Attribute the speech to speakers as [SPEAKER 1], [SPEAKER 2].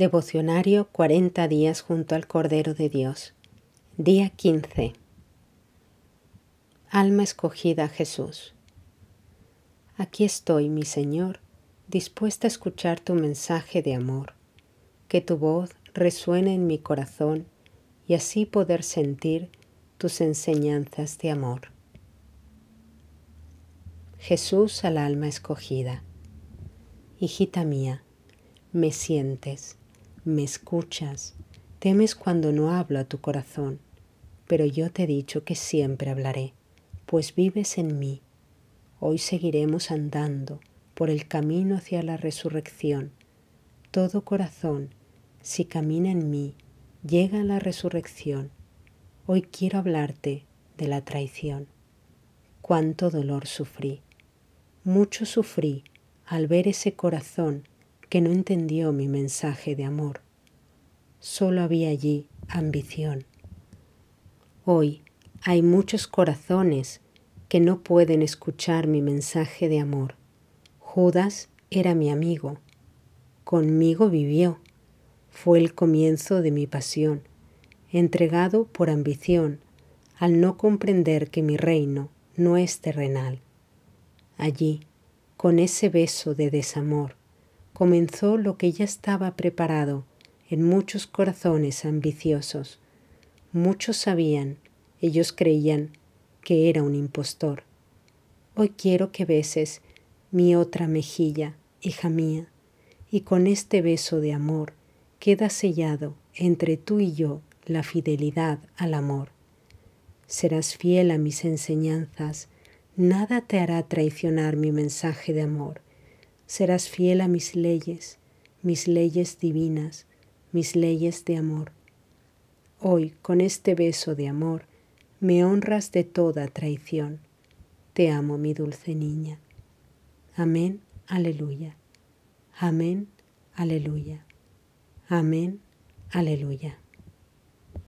[SPEAKER 1] Devocionario 40 días junto al Cordero de Dios. Día 15. Alma escogida Jesús. Aquí estoy, mi Señor, dispuesta a escuchar tu mensaje de amor, que tu voz resuene en mi corazón y así poder sentir tus enseñanzas de amor. Jesús al alma escogida. Hijita mía, me sientes me escuchas, temes cuando no hablo a tu corazón, pero yo te he dicho que siempre hablaré, pues vives en mí. Hoy seguiremos andando por el camino hacia la resurrección. Todo corazón, si camina en mí, llega a la resurrección. Hoy quiero hablarte de la traición. Cuánto dolor sufrí. Mucho sufrí al ver ese corazón que no entendió mi mensaje de amor. Solo había allí ambición. Hoy hay muchos corazones que no pueden escuchar mi mensaje de amor. Judas era mi amigo. Conmigo vivió. Fue el comienzo de mi pasión, entregado por ambición, al no comprender que mi reino no es terrenal. Allí, con ese beso de desamor, comenzó lo que ya estaba preparado en muchos corazones ambiciosos. Muchos sabían, ellos creían que era un impostor. Hoy quiero que beses mi otra mejilla, hija mía, y con este beso de amor queda sellado entre tú y yo la fidelidad al amor. Serás fiel a mis enseñanzas, nada te hará traicionar mi mensaje de amor serás fiel a mis leyes, mis leyes divinas, mis leyes de amor. Hoy, con este beso de amor, me honras de toda traición. Te amo, mi dulce niña. Amén, aleluya. Amén, aleluya. Amén, aleluya.